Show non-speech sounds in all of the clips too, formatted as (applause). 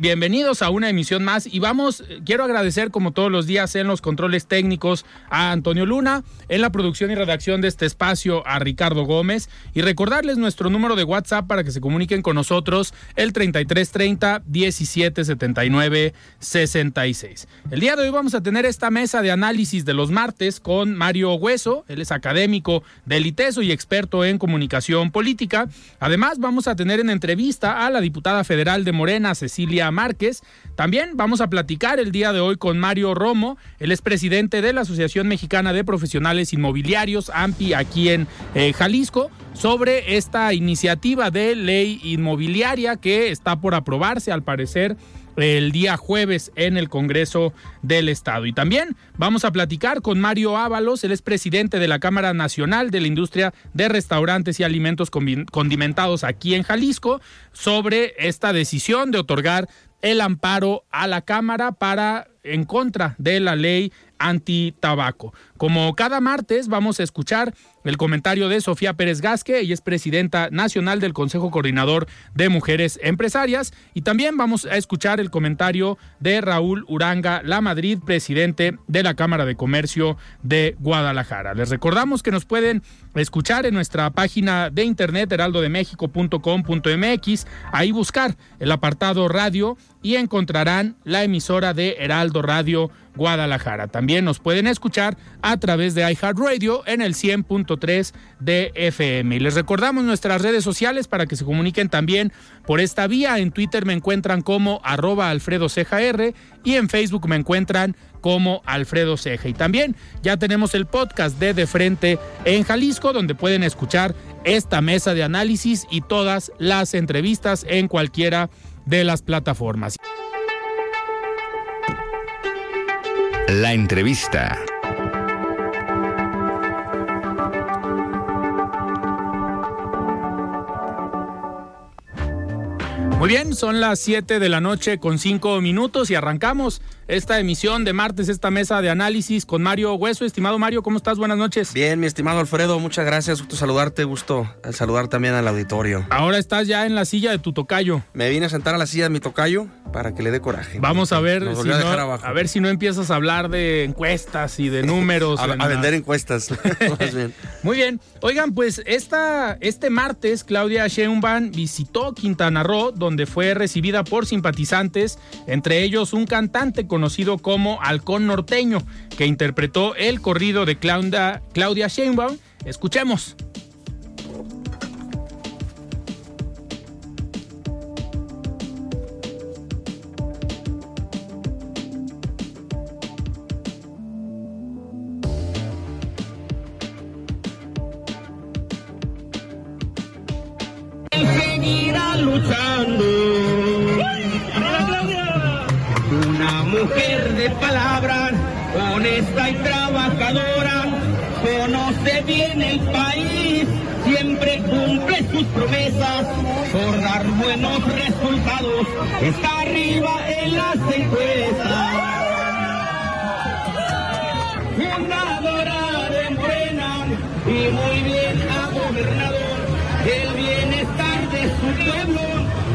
Bienvenidos a una emisión más y vamos, quiero agradecer como todos los días en los controles técnicos a Antonio Luna, en la producción y redacción de este espacio a Ricardo Gómez y recordarles nuestro número de WhatsApp para que se comuniquen con nosotros el 3330 1779 66. El día de hoy vamos a tener esta mesa de análisis de los martes con Mario Hueso, él es académico del ITESO y experto en comunicación política. Además vamos a tener en entrevista a la diputada federal de Morena, Cecilia Márquez. También vamos a platicar el día de hoy con Mario Romo, él es presidente de la Asociación Mexicana de Profesionales Inmobiliarios, AMPI, aquí en eh, Jalisco, sobre esta iniciativa de ley inmobiliaria que está por aprobarse, al parecer el día jueves en el Congreso del Estado. Y también vamos a platicar con Mario Ábalos, él es presidente de la Cámara Nacional de la Industria de Restaurantes y Alimentos Condimentados aquí en Jalisco, sobre esta decisión de otorgar el amparo a la Cámara para en contra de la ley anti-tabaco. Como cada martes vamos a escuchar el comentario de Sofía Pérez Gasque, ella es presidenta nacional del Consejo Coordinador de Mujeres Empresarias y también vamos a escuchar el comentario de Raúl Uranga La Madrid, presidente de la Cámara de Comercio de Guadalajara. Les recordamos que nos pueden escuchar en nuestra página de internet heraldodemexico.com.mx, ahí buscar el apartado radio y encontrarán la emisora de Heraldo Radio Guadalajara. También nos pueden escuchar a través de iHeartRadio en el 100.3 de FM. Y les recordamos nuestras redes sociales para que se comuniquen también por esta vía. En Twitter me encuentran como arroba Alfredo y en Facebook me encuentran como Alfredo Ceja. Y también ya tenemos el podcast de De Frente en Jalisco, donde pueden escuchar esta mesa de análisis y todas las entrevistas en cualquiera de las plataformas. La entrevista. Muy bien, son las 7 de la noche con 5 minutos y arrancamos esta emisión de martes, esta mesa de análisis con Mario Hueso. Estimado Mario, ¿cómo estás? Buenas noches. Bien, mi estimado Alfredo, muchas gracias. Gusto saludarte, gusto saludar también al auditorio. Ahora estás ya en la silla de tu tocayo. Me vine a sentar a la silla de mi tocayo para que le dé coraje. Vamos a ver, si no, a, ver si no empiezas a hablar de encuestas y de (laughs) números. a, vender encuestas. (laughs) (laughs) Muy bien. Oigan, pues esta, este martes Claudia Sheinbaum visitó Quintana Roo, donde fue recibida por simpatizantes, entre ellos un cantante con conocido como Halcón Norteño, que interpretó el corrido de Claudia, Sheinbaum. Escuchemos. Mujer de palabras, honesta y trabajadora, conoce bien el país, siempre cumple sus promesas por dar buenos resultados, está arriba en las encuestas. Fundadora de Morena y muy bien ha gobernado el bienestar de su pueblo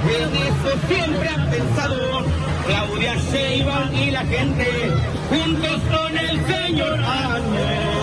en eso siempre ha pensado Claudia Sheinbaum y la gente, juntos con el señor Año.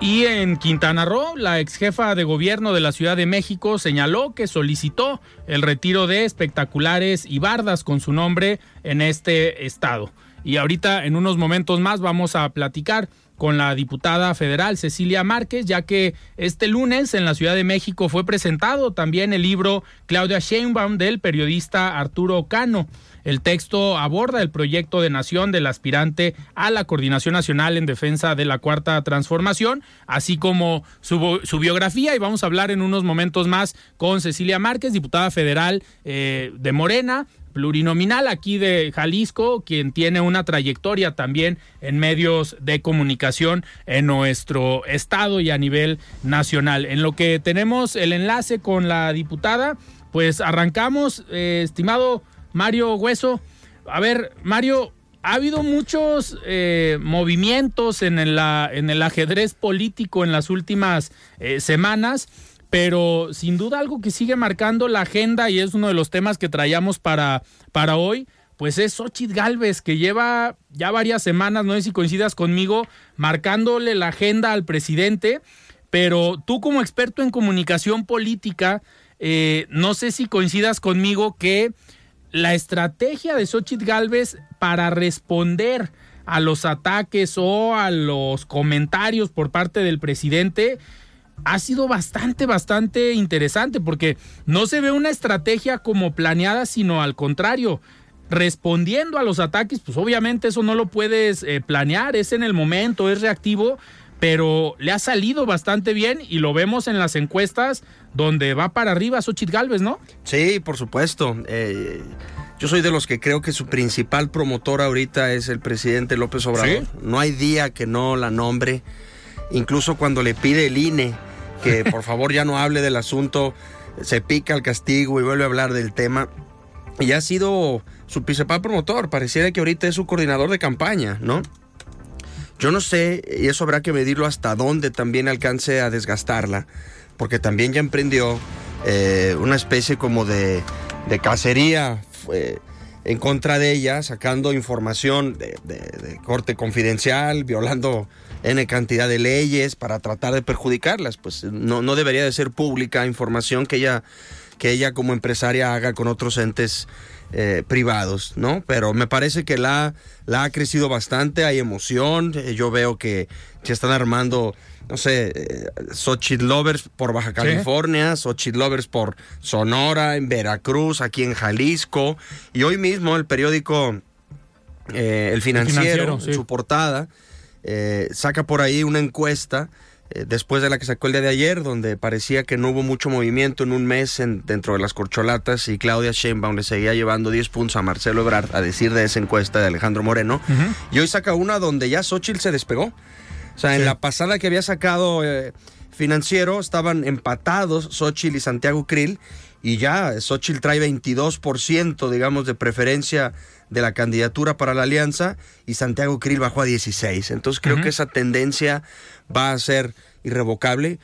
Y en Quintana Roo, la ex jefa de gobierno de la Ciudad de México señaló que solicitó el retiro de espectaculares y bardas con su nombre en este estado. Y ahorita, en unos momentos más, vamos a platicar con la diputada federal Cecilia Márquez, ya que este lunes en la Ciudad de México fue presentado también el libro Claudia Sheinbaum del periodista Arturo Cano. El texto aborda el proyecto de nación del aspirante a la Coordinación Nacional en Defensa de la Cuarta Transformación, así como su, biografía. Y vamos a hablar en unos momentos más con Cecilia Márquez, diputada federal eh, de Morena, plurinominal aquí de Jalisco, quien tiene una trayectoria también en medios de comunicación en nuestro estado y a nivel nacional. En lo que tenemos el enlace con la diputada, pues arrancamos, eh, estimado Mario Hueso. A ver, Mario, ha habido muchos eh, movimientos en el, ajedrez político en las últimas eh, semanas, pero sin duda algo que sigue marcando la agenda y es uno de los temas que traíamos para, para hoy, pues es Xochitl Galvez, que lleva ya varias semanas, no sé si coincidas conmigo, marcándole la agenda al presidente, pero tú como experto en comunicación política, eh, no sé si coincidas conmigo que la estrategia de Xochitl Galvez para responder a los ataques o a los comentarios por parte del presidente ha sido bastante, bastante interesante porque no se ve una estrategia como planeada, sino al contrario, respondiendo a los ataques, pues obviamente eso no lo puedes eh, planear, es en el momento, es reactivo, pero le ha salido bastante bien y lo vemos en las encuestas donde va para arriba Xochitl Galvez, ¿no? Sí, por supuesto. Eh, yo soy de los que creo que su principal promotor ahorita es el presidente López Obrador. No hay día que no la nombre. Incluso cuando le pide el INE que (laughs) por favor ya no hable del asunto, se pica el castigo y vuelve a hablar del tema. Y ha sido su principal promotor. Pareciera que ahorita es su coordinador de campaña, ¿no? Yo no sé, y eso habrá que medirlo hasta dónde también alcance a desgastarla, porque también ya emprendió eh, una especie como de, de cacería eh, en contra de ella, sacando información de, corte confidencial, violando N cantidad de leyes para tratar de perjudicarlas. Pues no, no debería de ser pública información que ella, que ella como empresaria haga con otros entes eh, privados, ¿no? Pero me parece que la, la ha crecido bastante, hay emoción, eh, yo veo que se están armando no sé, eh, Xochitl Lovers por Baja California, Xochitl Lovers por Sonora, en Veracruz, aquí en Jalisco. Y hoy mismo el periódico eh, El Financiero, en su portada, eh, saca por ahí una encuesta después de la que sacó el día de ayer, donde parecía que no hubo mucho movimiento en un mes dentro de las corcholatas y Claudia Sheinbaum le seguía llevando 10 puntos a Marcelo Ebrard, a decir de esa encuesta de Alejandro Moreno. Y hoy saca una donde ya Xochitl se despegó. O sea, en la pasada que había sacado eh, financiero estaban empatados Xochitl y Santiago Krill y ya Xochitl trae 22%, digamos, de preferencia de la candidatura para la alianza y Santiago Krill bajó a 16. Entonces creo que esa tendencia va a ser irrevocable.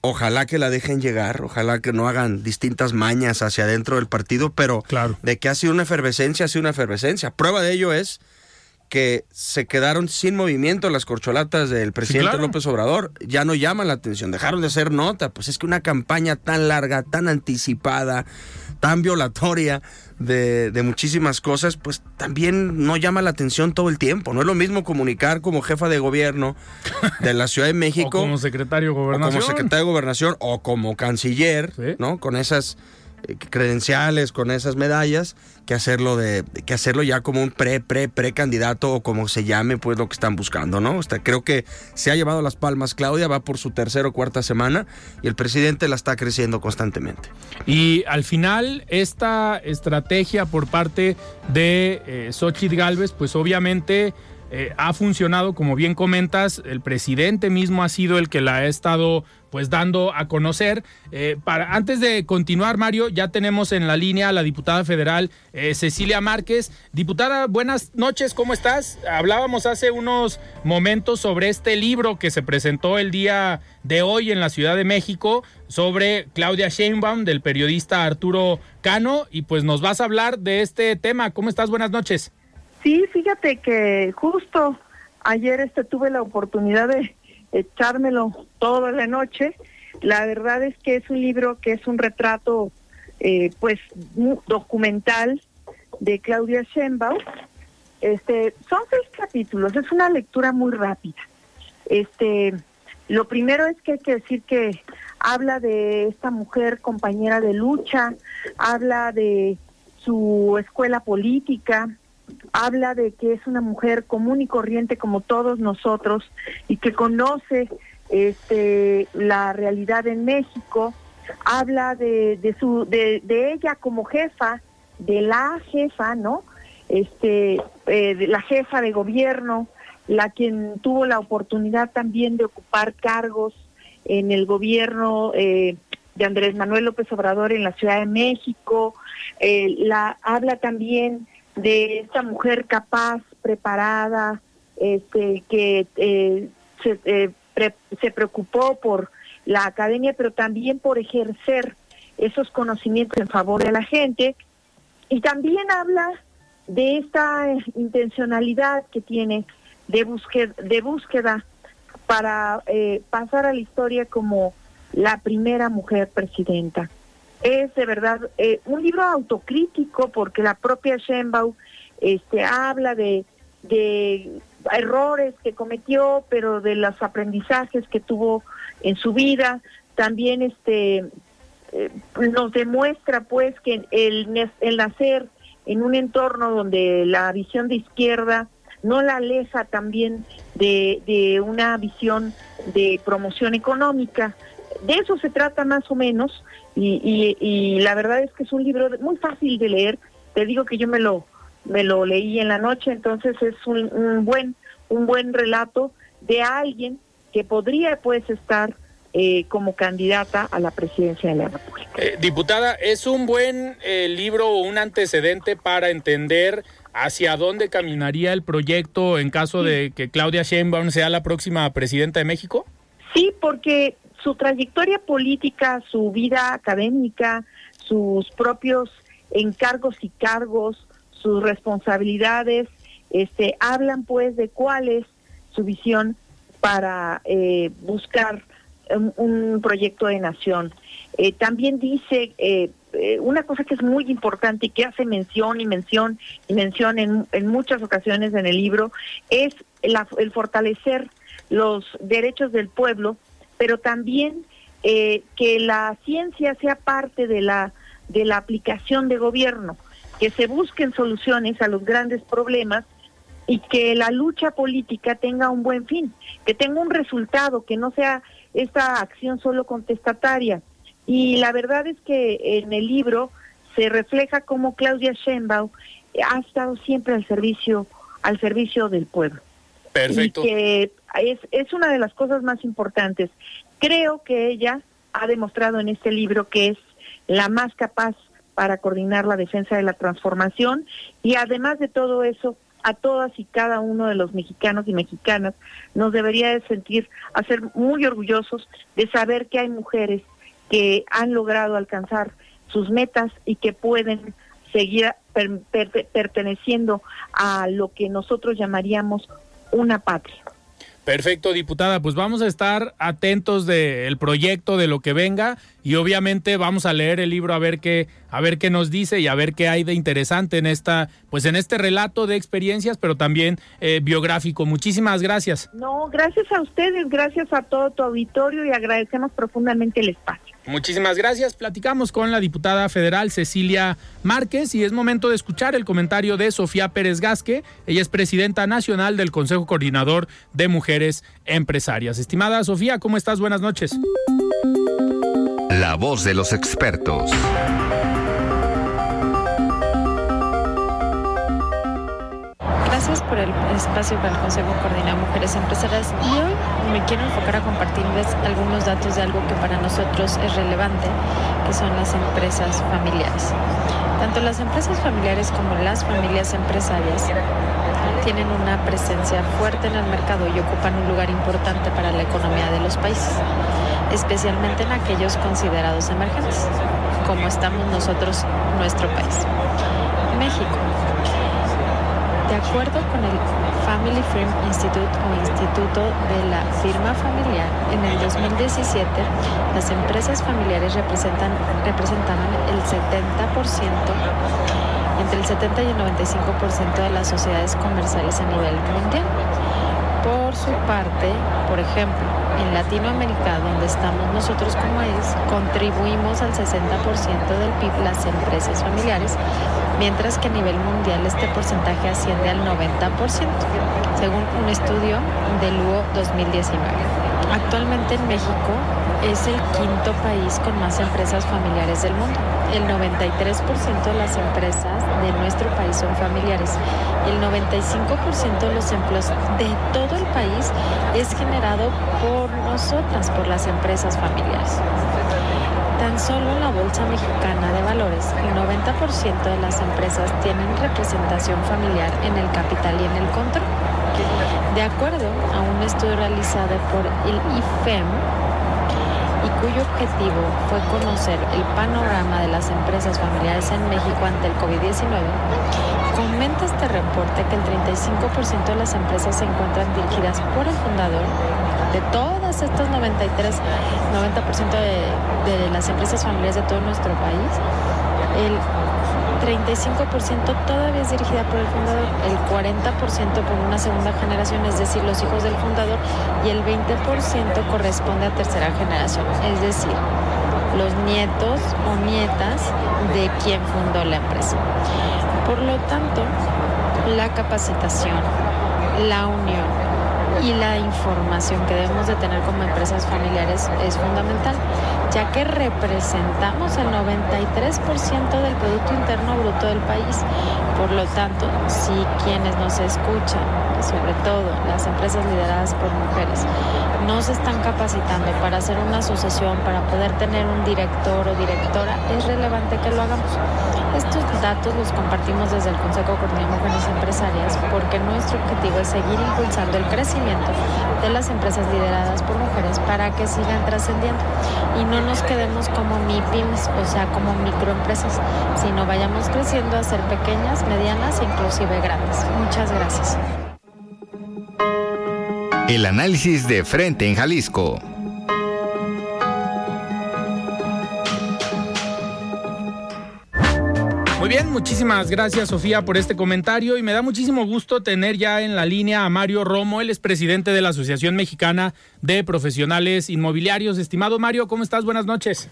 Ojalá que la dejen llegar, ojalá que no hagan distintas mañas hacia adentro del partido, pero claro. de que ha sido una efervescencia, ha sido una efervescencia. Prueba de ello es que se quedaron sin movimiento las corcholatas del presidente López Obrador. Ya no llaman la atención, dejaron de ser nota. Pues es que una campaña tan larga, tan anticipada, tan violatoria de, muchísimas cosas, pues también no llama la atención todo el tiempo. No es lo mismo comunicar como jefa de gobierno de la Ciudad de (laughs) México. o como secretario de gobernación. O como secretario de gobernación o como canciller, ¿no? Con esas credenciales, con esas medallas, que hacerlo de, que hacerlo ya como un pre, pre, pre candidato o como se llame, pues lo que están buscando, ¿no? Hasta creo que se ha llevado las palmas Claudia, va por su tercera o cuarta semana y el presidente la está creciendo constantemente. Y al final, esta estrategia por parte de eh, Xochitl Galvez, pues obviamente eh, ha funcionado, como bien comentas, el presidente mismo ha sido el que la ha estado pues dando a conocer. Eh, para, antes de continuar, Mario, ya tenemos en la línea a la diputada federal eh, Cecilia Márquez. Diputada, buenas noches, ¿cómo estás? Hablábamos hace unos momentos sobre este libro que se presentó el día de hoy en la Ciudad de México sobre Claudia Sheinbaum del periodista Arturo Cano y pues nos vas a hablar de este tema. ¿Cómo estás? Buenas noches. Sí, fíjate que justo ayer este tuve la oportunidad de echármelo toda la noche. La verdad es que es un libro que es un retrato, eh, pues, documental de Claudia Sheinbaum. Este, son seis capítulos, es una lectura muy rápida. Este, lo primero es que hay que decir que habla de esta mujer compañera de lucha, habla de su escuela política, habla de que es una mujer común y corriente como todos nosotros y que conoce este la realidad en México, habla de, de su de, ella como jefa, de la jefa, ¿no? Este eh, de la jefa de gobierno, la quien tuvo la oportunidad también de ocupar cargos en el gobierno eh, de Andrés Manuel López Obrador en la Ciudad de México, eh, la habla también de esta mujer capaz, preparada, este, que eh, se, eh, se preocupó por la academia, pero también por ejercer esos conocimientos en favor de la gente. Y también habla de esta intencionalidad que tiene de búsqueda, de búsqueda para eh, pasar a la historia como la primera mujer presidenta es de verdad eh, un libro autocrítico porque la propia Sheinbaum este, habla de, de errores que cometió, pero de los aprendizajes que tuvo en su vida. También este eh, nos demuestra pues que el, el nacer en un entorno donde la visión de izquierda no la aleja también de, de una visión de promoción económica. De eso se trata más o menos y, y, la verdad es que es un libro muy fácil de leer. Te digo que yo me lo me lo leí en la noche, entonces es un, buen un buen relato de alguien que podría pues estar eh, como candidata a la presidencia de la República. Eh, diputada, ¿es un buen eh, libro o un antecedente para entender hacia dónde caminaría el proyecto en caso de que Claudia Sheinbaum sea la próxima presidenta de México? Sí, porque su trayectoria política, su vida académica, sus propios encargos y cargos, sus responsabilidades, este, hablan pues de cuál es su visión para eh, buscar un, proyecto de nación. Eh, también dice eh, una cosa que es muy importante y que hace mención y mención y mención en, en muchas ocasiones en el libro, es el fortalecer los derechos del pueblo pero también eh, que la ciencia sea parte de la, de la aplicación de gobierno, que se busquen soluciones a los grandes problemas y que la lucha política tenga un buen fin, que tenga un resultado, que no sea esta acción solo contestataria. Y la verdad es que en el libro se refleja cómo Claudia Sheinbaum ha estado siempre al servicio al servicio del pueblo. Perfecto. Y que es, una de las cosas más importantes. Creo que ella ha demostrado en este libro que es la más capaz para coordinar la defensa de la transformación y además de todo eso, a todas y cada uno de los mexicanos y mexicanas nos debería de sentir, hacer muy orgullosos de saber que hay mujeres que han logrado alcanzar sus metas y que pueden seguir perteneciendo a lo que nosotros llamaríamos una patria. Perfecto, diputada. Pues vamos a estar atentos del proyecto, de lo que venga y obviamente vamos a leer el libro a ver qué a ver qué nos dice y a ver qué hay de interesante en esta pues en este relato de experiencias, pero también eh, biográfico. Muchísimas gracias. No, gracias a ustedes, gracias a todo tu auditorio y agradecemos profundamente el espacio. Muchísimas gracias. Platicamos con la diputada federal Cecilia Márquez y es momento de escuchar el comentario de Sofía Pérez Gasque. Ella es presidenta nacional del Consejo Coordinador de Mujeres Empresarias. Estimada Sofía, ¿cómo estás? Buenas noches. La voz de los expertos. Gracias por el espacio para el Consejo Coordinado Mujeres Empresarias y hoy me quiero enfocar a compartirles algunos datos de algo que para nosotros es relevante, que son las empresas familiares. Tanto las empresas familiares como las familias empresarias tienen una presencia fuerte en el mercado y ocupan un lugar importante para la economía de los países, especialmente en aquellos considerados emergentes, como estamos nosotros, nuestro país. México. De acuerdo con el Family Firm Institute o Instituto de la Firma Familiar, en el 2017 las empresas familiares representan, representaban el 70% entre el 70 y el 95% de las sociedades comerciales a nivel mundial. Por su parte, por ejemplo, en Latinoamérica, donde estamos nosotros como es, contribuimos al 60% del PIB las empresas familiares, mientras que a nivel mundial este porcentaje asciende al 90%, según un estudio del UO 2019. Actualmente en México es el quinto país con más empresas familiares del mundo. El 93% de las empresas de nuestro país son familiares. El 95% de los empleos de todo el país es generado por nosotras, por las empresas familiares. Tan solo en la Bolsa Mexicana de Valores, el 90% de las empresas tienen representación familiar en el capital y en el control. De acuerdo a un estudio realizado por el IFEM, y cuyo objetivo fue conocer el panorama de las empresas familiares en México ante el COVID-19, comenta este reporte que el 35% de las empresas se encuentran dirigidas por el fundador de todas estas 93, 90% de, de las empresas familiares de todo nuestro país. El 35% todavía es dirigida por el fundador, el 40% por una segunda generación, es decir, los hijos del fundador, y el 20% corresponde a tercera generación, es decir, los nietos o nietas de quien fundó la empresa. Por lo tanto, la capacitación, la unión, y la información que debemos de tener como empresas familiares es fundamental, ya que representamos el 93% del Producto Interno Bruto del país. Por lo tanto, si quienes nos escuchan, sobre todo las empresas lideradas por mujeres, no se están capacitando para hacer una asociación, para poder tener un director o directora, es relevante que lo hagamos. Estos datos los compartimos desde el Consejo Coordinador de Mujeres Empresarias porque nuestro objetivo es seguir impulsando el crecimiento de las empresas lideradas por mujeres para que sigan trascendiendo y no nos quedemos como MIPIMS, o sea, como microempresas, sino vayamos creciendo a ser pequeñas, medianas e inclusive grandes. Muchas gracias. El análisis de frente en Jalisco. Muchísimas gracias Sofía por este comentario y me da muchísimo gusto tener ya en la línea a Mario Romo, él es presidente de la Asociación Mexicana de Profesionales Inmobiliarios. Estimado Mario, ¿cómo estás? Buenas noches.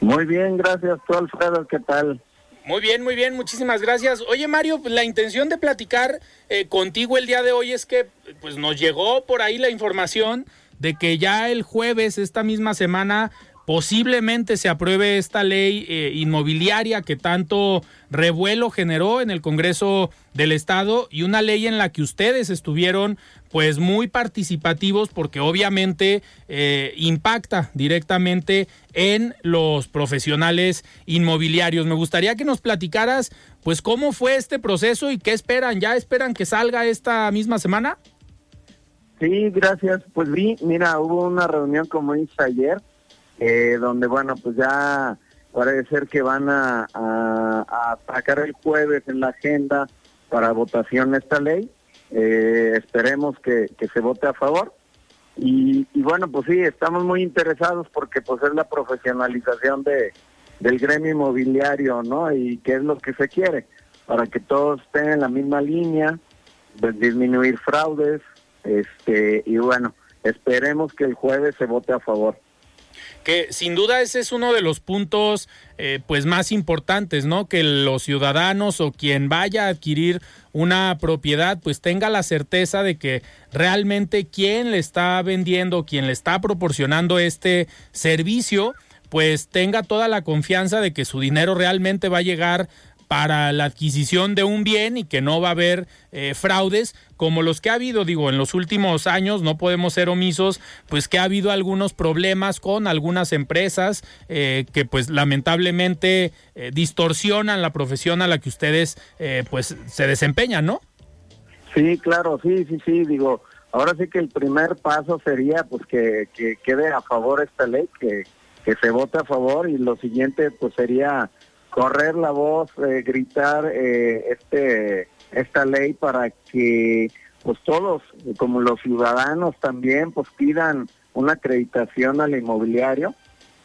Muy bien, gracias. Tú, Alfredo, ¿qué tal? Muy bien, muy bien, muchísimas gracias. Oye Mario, la intención de platicar eh, contigo el día de hoy es que pues nos llegó por ahí la información de que ya el jueves, esta misma semana, posiblemente se apruebe esta ley eh, inmobiliaria que tanto revuelo generó en el Congreso del Estado y una ley en la que ustedes estuvieron pues muy participativos porque obviamente eh, impacta directamente en los profesionales inmobiliarios. Me gustaría que nos platicaras pues cómo fue este proceso y qué esperan. ¿Ya esperan que salga esta misma semana? Sí, gracias. Pues vi, mira, hubo una reunión como hice ayer eh, donde bueno, pues ya parece ser que van a, sacar el jueves en la agenda para votación esta ley. Eh, esperemos que, se vote a favor. Y, bueno, pues sí, estamos muy interesados porque pues es la profesionalización de, del gremio inmobiliario, ¿no? Y qué es lo que se quiere, para que todos estén en la misma línea, pues, disminuir fraudes, este y bueno, esperemos que el jueves se vote a favor que sin duda ese es uno de los puntos eh, pues más importantes, ¿no? Que los ciudadanos o quien vaya a adquirir una propiedad pues tenga la certeza de que realmente quien le está vendiendo, quien le está proporcionando este servicio, pues tenga toda la confianza de que su dinero realmente va a llegar para la adquisición de un bien y que no va a haber eh, fraudes como los que ha habido, digo, en los últimos años, no podemos ser omisos, pues que ha habido algunos problemas con algunas empresas eh, que pues lamentablemente eh, distorsionan la profesión a la que ustedes pues se desempeñan, ¿no? Sí, claro, sí, sí, sí, digo, ahora sí que el primer paso sería pues que, que quede a favor esta ley, que, que se vote a favor y lo siguiente pues sería correr la voz, eh, gritar eh, este esta ley para que pues todos, como los ciudadanos también, pues pidan una acreditación al inmobiliario,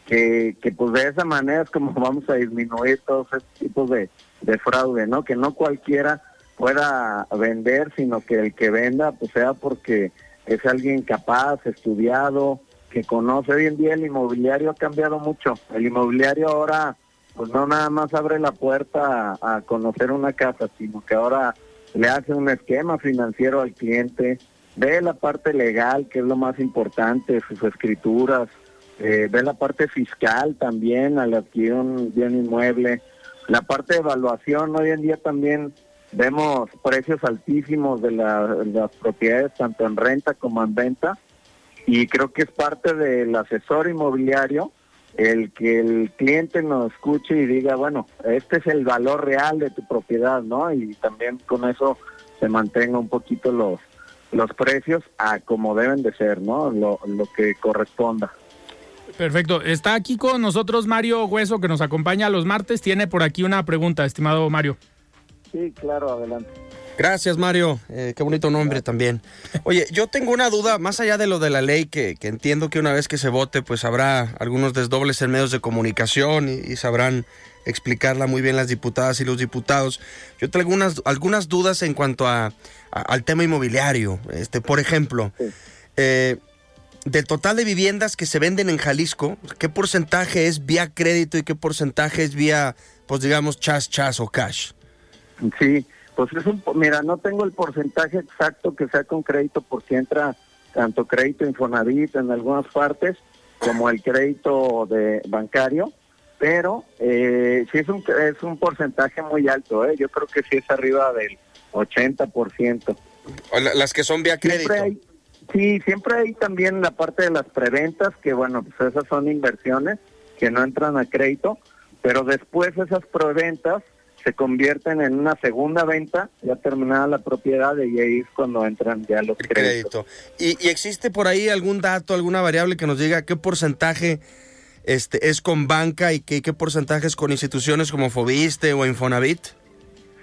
que, que pues de esa manera es como (laughs) vamos a disminuir todos estos tipos de, de fraude, ¿no? Que no cualquiera pueda vender, sino que el que venda pues sea porque es alguien capaz, estudiado, que conoce. Hoy en día el inmobiliario ha cambiado mucho. El inmobiliario ahora pues no nada más abre la puerta a, conocer una casa, sino que ahora le hace un esquema financiero al cliente, ve la parte legal, que es lo más importante, sus escrituras, eh, ve la parte fiscal también al adquirir un bien inmueble, la parte de evaluación, hoy en día también vemos precios altísimos de, de las propiedades, tanto en renta como en venta, y creo que es parte del asesor inmobiliario el que el cliente nos escuche y diga, bueno, este es el valor real de tu propiedad, ¿no? Y también con eso se mantenga un poquito los, los precios a como deben de ser, ¿no? Lo, lo que corresponda. Perfecto. Está aquí con nosotros Mario Hueso, que nos acompaña los martes. Tiene por aquí una pregunta, estimado Mario. Sí, claro, adelante. Gracias, Mario. Eh, qué bonito nombre también. Oye, yo tengo una duda, más allá de lo de la ley, que, entiendo que una vez que se vote, pues habrá algunos desdobles en medios de comunicación y, sabrán explicarla muy bien las diputadas y los diputados. Yo tengo algunas, algunas dudas en cuanto a, al tema inmobiliario. Este, por ejemplo, eh, del total de viviendas que se venden en Jalisco, ¿qué porcentaje es vía crédito y qué porcentaje es vía, pues digamos, chas, chas o cash? Sí, pues es un, mira, no tengo el porcentaje exacto que sea con crédito porque entra tanto crédito Infonavit en algunas partes como el crédito de bancario, pero eh, sí es un, es un porcentaje muy alto, ¿eh? yo creo que sí es arriba del 80%. Las que son vía crédito. sí, siempre hay también la parte de las preventas, que bueno, pues esas son inversiones que no entran a crédito, pero después esas preventas se convierten en una segunda venta, ya terminada la propiedad, y ahí es cuando entran ya los créditos. ¿Y, existe por ahí algún dato, alguna variable que nos diga qué porcentaje este, es con banca y qué, qué porcentaje es con instituciones como Fobiste o Infonavit?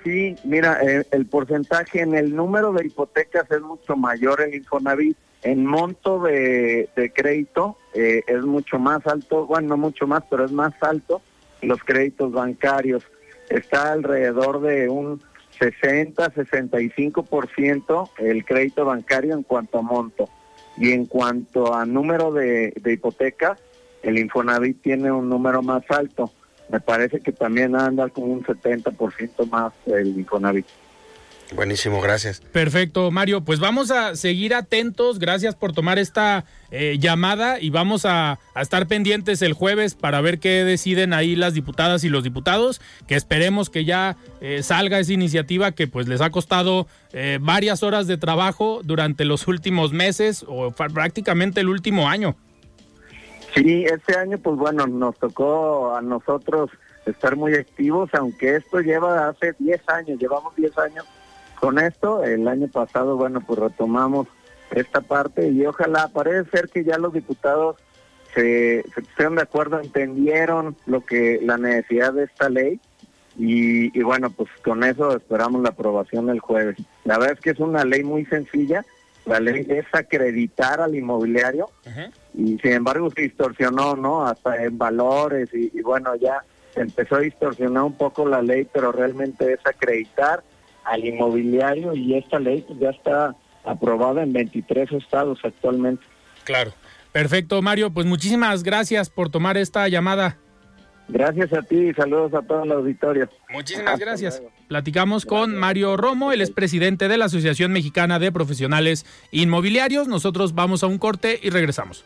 Sí, mira, eh, el, porcentaje en el número de hipotecas es mucho mayor en Infonavit. En monto de, crédito eh, es mucho más alto, bueno, no mucho más, pero es más alto los créditos bancarios está alrededor de un 60-65% el crédito bancario en cuanto a monto. Y en cuanto a número de, de hipotecas, el Infonavit tiene un número más alto. Me parece que también anda con un 70% más el Infonavit. Buenísimo, gracias. Perfecto, Mario. Pues vamos a seguir atentos. Gracias por tomar esta eh, llamada y vamos a, estar pendientes el jueves para ver qué deciden ahí las diputadas y los diputados. Que esperemos que ya eh, salga esa iniciativa que pues les ha costado eh, varias horas de trabajo durante los últimos meses o prácticamente el último año. Sí, este año pues bueno, nos tocó a nosotros estar muy activos, aunque esto lleva hace 10 años, llevamos 10 años con esto. El año pasado, bueno, pues retomamos esta parte y ojalá, parece ser que ya los diputados se, se de acuerdo, entendieron lo que la necesidad de esta ley y, bueno, pues con eso esperamos la aprobación el jueves. La verdad es que es una ley muy sencilla, la ley es acreditar al inmobiliario y sin embargo se distorsionó, ¿no? Hasta en valores y, y bueno, ya empezó a distorsionar un poco la ley, pero realmente es acreditar al inmobiliario y esta ley ya está aprobada en 23 estados actualmente. Claro. Perfecto, Mario. Pues muchísimas gracias por tomar esta llamada. Gracias a ti y saludos a todo el auditorio. Muchísimas gracias. Platicamos con Mario Romo, él es presidente de la Asociación Mexicana de Profesionales Inmobiliarios. Nosotros vamos a un corte y regresamos.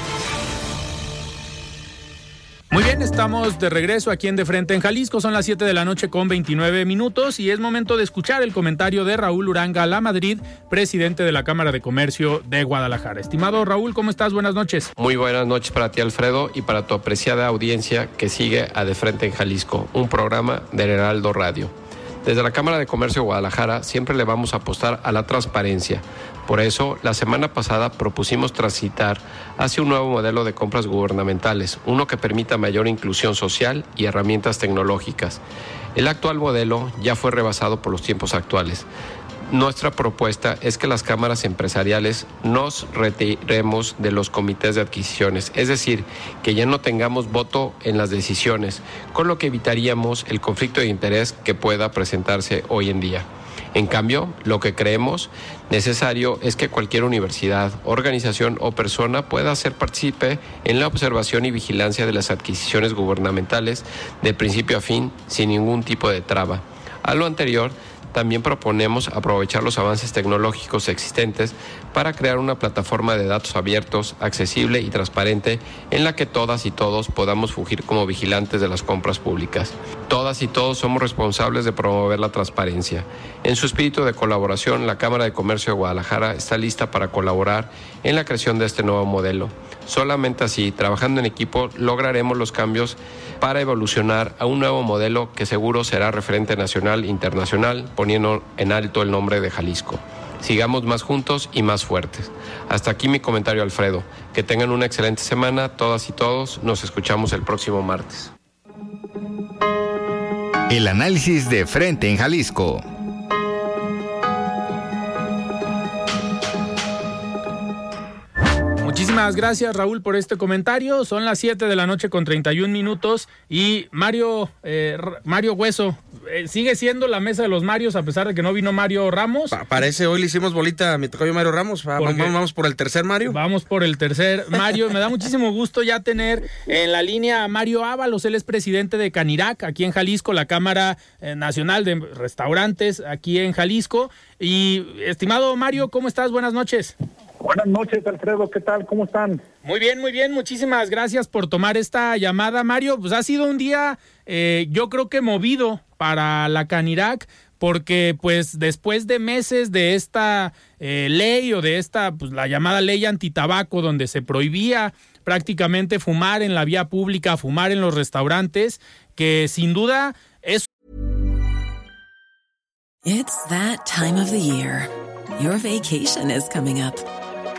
Muy bien, estamos de regreso aquí en De Frente en Jalisco. Son las 7 de la noche con 29 minutos y es momento de escuchar el comentario de Raúl Uranga La Madrid, presidente de la Cámara de Comercio de Guadalajara. Estimado Raúl, ¿cómo estás? Buenas noches. Muy buenas noches para ti, Alfredo, y para tu apreciada audiencia que sigue a De Frente en Jalisco, un programa del Heraldo Radio. Desde la Cámara de Comercio de Guadalajara siempre le vamos a apostar a la transparencia por eso, la semana pasada propusimos transitar hacia un nuevo modelo de compras gubernamentales, uno que permita mayor inclusión social y herramientas tecnológicas. El actual modelo ya fue rebasado por los tiempos actuales. Nuestra propuesta es que las cámaras empresariales nos retiremos de los comités de adquisiciones, es decir, que ya no tengamos voto en las decisiones, con lo que evitaríamos el conflicto de interés que pueda presentarse hoy en día. En cambio, lo que creemos necesario es que cualquier universidad, organización o persona pueda ser partícipe en la observación y vigilancia de las adquisiciones gubernamentales de principio a fin sin ningún tipo de traba. A lo anterior, también proponemos aprovechar los avances tecnológicos existentes para crear una plataforma de datos abiertos, accesible y transparente en la que todas y todos podamos fugir como vigilantes de las compras públicas. Todas y todos somos responsables de promover la transparencia. En su espíritu de colaboración, la Cámara de Comercio de Guadalajara está lista para colaborar en la creación de este nuevo modelo. Solamente así, trabajando en equipo, lograremos los cambios para evolucionar a un nuevo modelo que seguro será referente nacional e internacional, poniendo en alto el nombre de Jalisco. Sigamos más juntos y más fuertes. Hasta aquí mi comentario, Alfredo. Que tengan una excelente semana, todas y todos. Nos escuchamos el próximo martes. El análisis de frente en Jalisco. Muchísimas gracias Raúl por este comentario. Son las 7 de la noche con 31 minutos y Mario, eh, Mario Hueso, eh, sigue siendo la mesa de los Marios a pesar de que no vino Mario Ramos. parece hoy le hicimos bolita a mi tocayo Mario Ramos. Vamos, vamos, por el tercer Mario. Vamos por el tercer Mario. Me da muchísimo gusto ya tener en la línea a Mario Ábalos. Él es presidente de Canirac, aquí en Jalisco, la Cámara eh, Nacional de Restaurantes, aquí en Jalisco. Y estimado Mario, ¿cómo estás? Buenas noches. Buenas noches, Alfredo. ¿Qué tal? ¿Cómo están? Muy bien, muy bien. Muchísimas gracias por tomar esta llamada, Mario. Pues ha sido un día, eh, yo creo que movido para la Canirac, porque pues después de meses de esta eh, ley o de esta, pues la llamada ley antitabaco, donde se prohibía prácticamente fumar en la vía pública, fumar en los restaurantes, que sin duda es... It's that time of the year. Your vacation is coming up.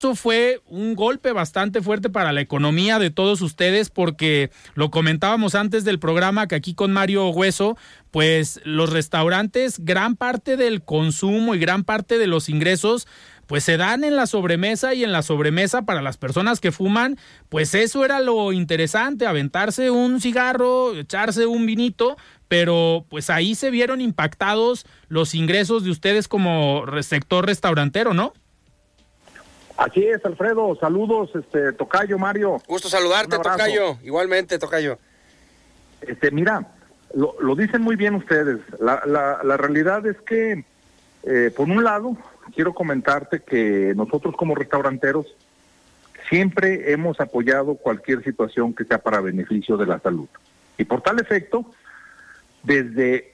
Esto fue un golpe bastante fuerte para la economía de todos ustedes porque lo comentábamos antes del programa que aquí con Mario Hueso, pues los restaurantes, gran parte del consumo y gran parte de los ingresos pues se dan en la sobremesa y en la sobremesa para las personas que fuman, pues eso era lo interesante, aventarse un cigarro, echarse un vinito, pero pues ahí se vieron impactados los ingresos de ustedes como sector restaurantero, ¿no? Así es, Alfredo. Saludos, este, Tocayo, Mario. Gusto saludarte, Tocayo. Igualmente, Tocayo. Este, mira, lo, lo dicen muy bien ustedes. La, la, la realidad es que, eh, por un lado, quiero comentarte que nosotros como restauranteros siempre hemos apoyado cualquier situación que sea para beneficio de la salud. Y por tal efecto, desde,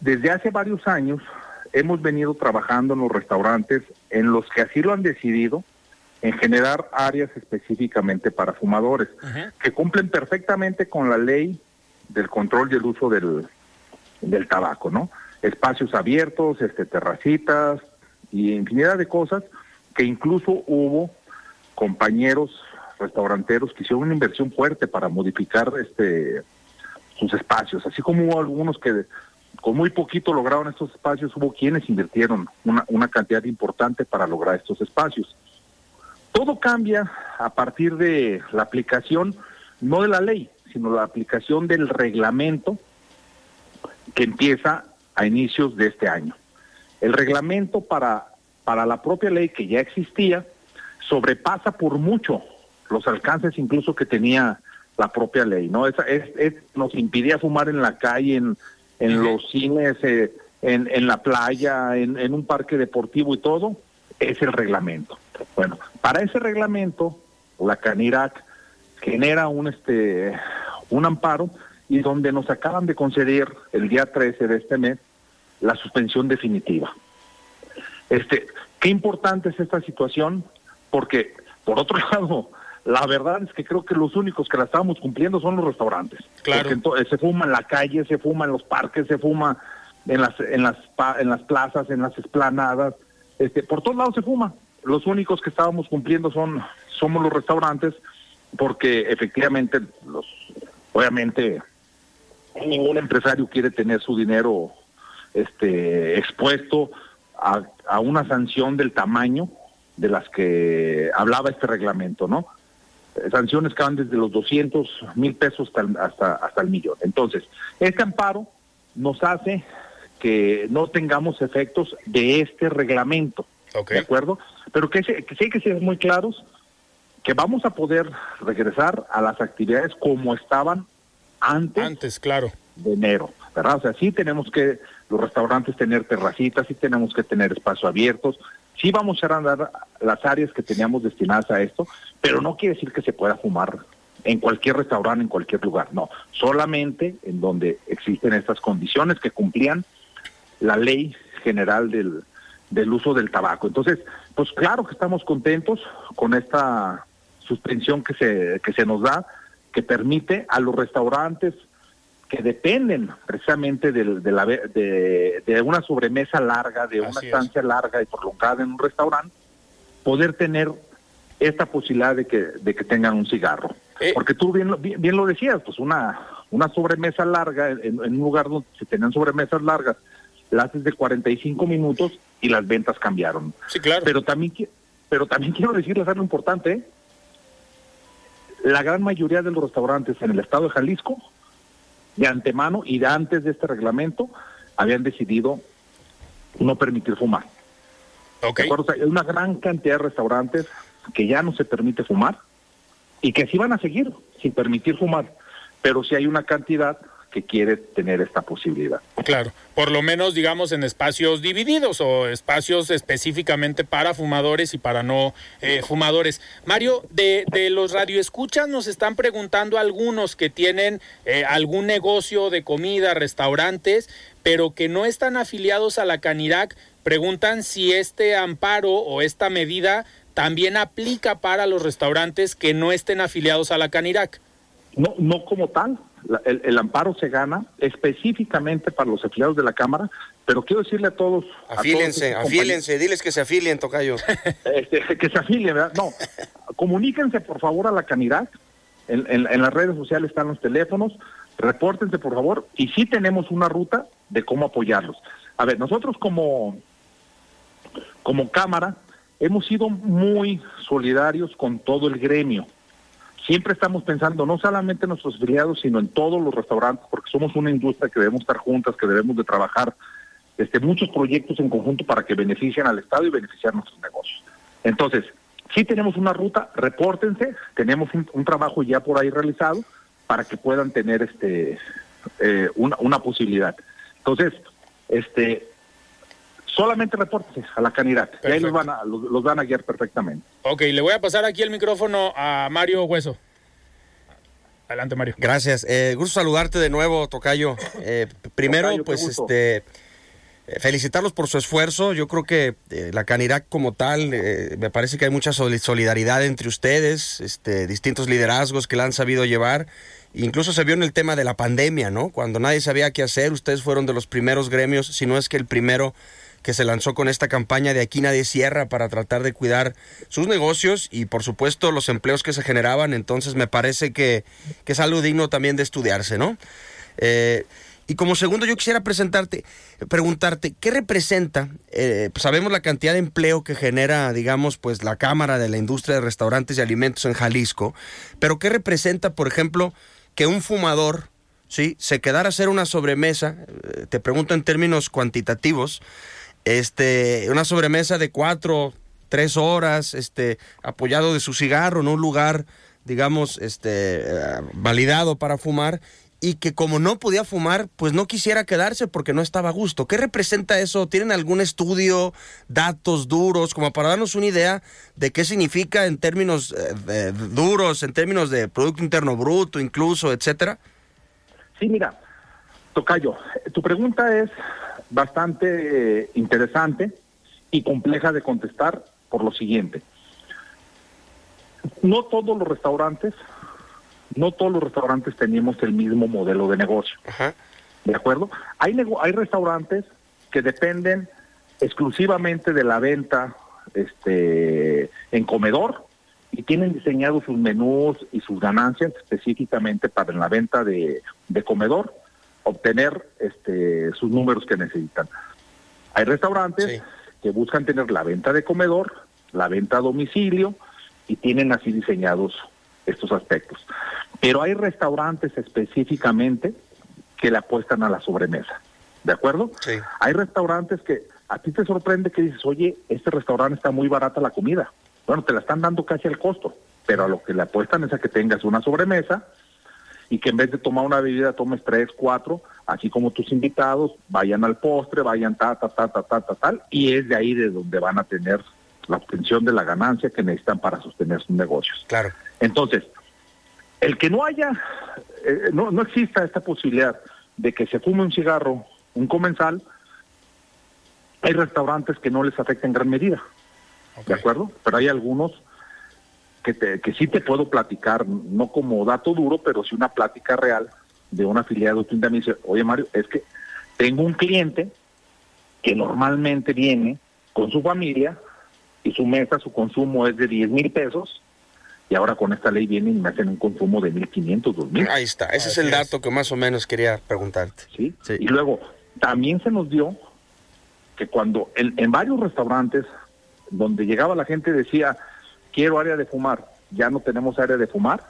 desde hace varios años hemos venido trabajando en los restaurantes en los que así lo han decidido, en generar áreas específicamente para fumadores, que cumplen perfectamente con la ley del control y el uso del, del tabaco, ¿no? Espacios abiertos, este, terracitas y infinidad de cosas que incluso hubo compañeros restauranteros que hicieron una inversión fuerte para modificar este sus espacios, así como hubo algunos que con muy poquito lograron estos espacios, hubo quienes invirtieron una, cantidad importante para lograr estos espacios. Todo cambia a partir de la aplicación, no de la ley, sino la aplicación del reglamento que empieza a inicios de este año. El reglamento para, para la propia ley que ya existía sobrepasa por mucho los alcances incluso que tenía la propia ley, ¿no? Esa, es, nos impidía fumar en la calle, en, en los cines, eh, en, en la playa, en, en un parque deportivo y todo, es el reglamento. Bueno, para ese reglamento, la CANIRAC genera un, este, un amparo y donde nos acaban de conceder el día 13 de este mes la suspensión definitiva. Este, qué importante es esta situación, porque por otro (laughs) lado, la verdad es que creo que los únicos que la estamos cumpliendo son los restaurantes. Claro. Porque se fuma en la calle, se fuma en los parques, se fuma en las en las en las plazas, en las esplanadas, este, por todos lados se fuma. Los únicos que estábamos cumpliendo son somos los restaurantes porque efectivamente los obviamente ningún empresario quiere tener su dinero este expuesto a, a una sanción del tamaño de las que hablaba este reglamento, ¿no? Eh, sanciones que van desde los 200 mil pesos hasta hasta el millón. Entonces, este amparo nos hace que no tengamos efectos de este reglamento, ¿de acuerdo? Pero que, se- que sí hay que ser muy claros que vamos a poder regresar a las actividades como estaban antes, Antes, claro. de enero, ¿verdad? O sea, sí tenemos que los restaurantes tener terracitas, sí tenemos que tener espacios abiertos, sí vamos a andar las áreas que teníamos destinadas a esto, pero no quiere decir que se pueda fumar en cualquier restaurante, en cualquier lugar, no, solamente en donde existen estas condiciones que cumplían la ley general del, del uso del tabaco. Entonces, pues claro que estamos contentos con esta suspensión que se, que se nos da, que permite a los restaurantes que dependen precisamente de, la, de, de una sobremesa larga, de una es. estancia larga y prolongada en un restaurante, poder tener esta posibilidad de que, de que tengan un cigarro. Eh. Porque tú bien, lo- bien, bien lo decías, pues una, una sobremesa larga, en, en un lugar donde se tenían sobremesas largas, la haces de 45 minutos y las ventas cambiaron. Sí, claro. Pero también, pero también quiero decirles algo importante. ¿eh? La gran mayoría de los restaurantes en el estado de Jalisco, de antemano y de antes de este reglamento, habían decidido no permitir fumar. ¿De acuerdo? O sea, hay una gran cantidad de restaurantes que ya no se permite fumar y que sí van a seguir sin permitir fumar, pero sí hay una cantidad que quiere tener esta posibilidad. Claro, por lo menos digamos en espacios divididos o espacios específicamente para fumadores y para no eh, fumadores. Mario, de, de los radioescuchas nos están preguntando algunos que tienen eh, algún negocio de comida, restaurantes, pero que no están afiliados a la Canirac, preguntan si este amparo o esta medida también aplica para los restaurantes que no estén afiliados a la Canirac. No, no como tal. La- el, el amparo se gana específicamente para los afiliados de la Cámara, pero quiero decirle a todos. a todos Afílense, afílense, diles que se afilien, Tocayo. (laughs) este, que se afilien, ¿verdad? No, comuníquense por favor a la Canidad. En, en- en las redes sociales están los teléfonos. Repórtense por favor. Y sí tenemos una ruta de cómo apoyarlos. A ver, nosotros como, como Cámara hemos sido muy solidarios con todo el gremio. Siempre estamos pensando no solamente en nuestros afiliados, sino en todos los restaurantes, porque somos una industria que debemos estar juntas, que debemos de trabajar este, muchos proyectos en conjunto para que beneficien al Estado y beneficiar nuestros negocios. Entonces, sí tenemos una ruta, repórtense, tenemos un, trabajo ya por ahí realizado para que puedan tener este eh, una posibilidad. Entonces, este solamente repórtese a la Canirac y ahí los van, a, los, los van a guiar perfectamente. Ok, le voy a pasar aquí el micrófono a Mario Hueso. Adelante, Mario. Gracias. Eh, gusto saludarte de nuevo, Tocayo. Eh, primero, Tocayo, pues, este, eh, felicitarlos por su esfuerzo. Yo creo que eh, la Canirac como tal, eh, me parece que hay mucha soli- solidaridad entre ustedes, este, distintos liderazgos que la han sabido llevar. Incluso se vio en el tema de la pandemia, ¿no? Cuando nadie sabía qué hacer, ustedes fueron de los primeros gremios, si no es que el primero que se lanzó con esta campaña de aquí nadie cierra para tratar de cuidar sus negocios y por supuesto los empleos que se generaban. Entonces me parece que, que es algo digno también de estudiarse, ¿no? Eh, y como segundo yo quisiera presentarte, preguntarte, ¿qué representa? eh, pues sabemos la cantidad de empleo que genera, digamos, pues la Cámara de la Industria de Restaurantes y Alimentos en Jalisco, pero ¿qué representa, por ejemplo, que un fumador, sí, se quedara a hacer una sobremesa? eh, te pregunto en términos cuantitativos, este, una sobremesa de cuatro, tres horas, este, apoyado de su cigarro en un lugar, digamos, este, eh, validado para fumar, y que como no podía fumar, pues no quisiera quedarse porque no estaba a gusto. ¿Qué representa eso? ¿Tienen algún estudio, datos duros, como para darnos una idea de qué significa en términos eh, duros, en términos de Producto Interno Bruto, incluso, etcétera? Sí, mira, Tocayo, tu pregunta es bastante eh, interesante y compleja de contestar por lo siguiente. No todos los restaurantes, no todos los restaurantes tenemos el mismo modelo de negocio. ¿De acuerdo? Hay, nego- hay restaurantes que dependen exclusivamente de la venta este, en comedor y tienen diseñados sus menús y sus ganancias específicamente para la venta de, de comedor obtener este, sus números que necesitan. Hay restaurantes que buscan tener la venta de comedor, la venta a domicilio y tienen así diseñados estos aspectos. Pero hay restaurantes específicamente que le apuestan a la sobremesa. ¿De acuerdo? Hay restaurantes que a ti te sorprende que dices, oye, este restaurante está muy barata la comida. Bueno, te la están dando casi al costo, pero a lo que le apuestan es a que tengas una sobremesa y que en vez de tomar una bebida tomes tres, cuatro, así como tus invitados vayan al postre, vayan ta, ta, ta, ta, ta, ta, tal, y es de ahí de donde van a tener la obtención de la ganancia que necesitan para sostener sus negocios. Claro. Entonces, el que no haya, eh, no, no exista esta posibilidad de que se fume un cigarro, un comensal, hay restaurantes que no les afecta en gran medida, ¿de acuerdo? Pero hay algunos que, te- que sí te puedo platicar, no como dato duro, pero sí una plática real de una afiliada de tienda me dice, oye Mario, es que tengo un cliente que normalmente viene con su familia y su mesa, su consumo es de 10 mil pesos y ahora con esta ley vienen y me hacen un consumo de 1.500, 2.000. Ahí está, ese es el dato que más o menos quería preguntarte. ¿sí? Y luego, también se nos dio que cuando en, en varios restaurantes donde llegaba la gente decía, quiero área de fumar, ya no tenemos área de fumar,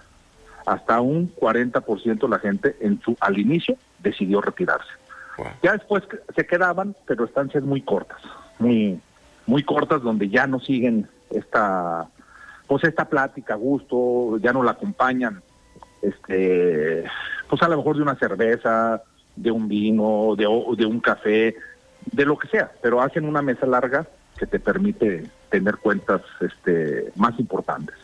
hasta un 40% la gente en su al inicio decidió retirarse. Ya después se quedaban, pero estancias muy cortas, muy muy cortas donde ya no siguen esta pues esta plática a gusto, ya no la acompañan este pues a lo mejor de una cerveza, de un vino, de, de un café, de lo que sea, pero hacen una mesa larga que te permite tener cuentas este más importantes.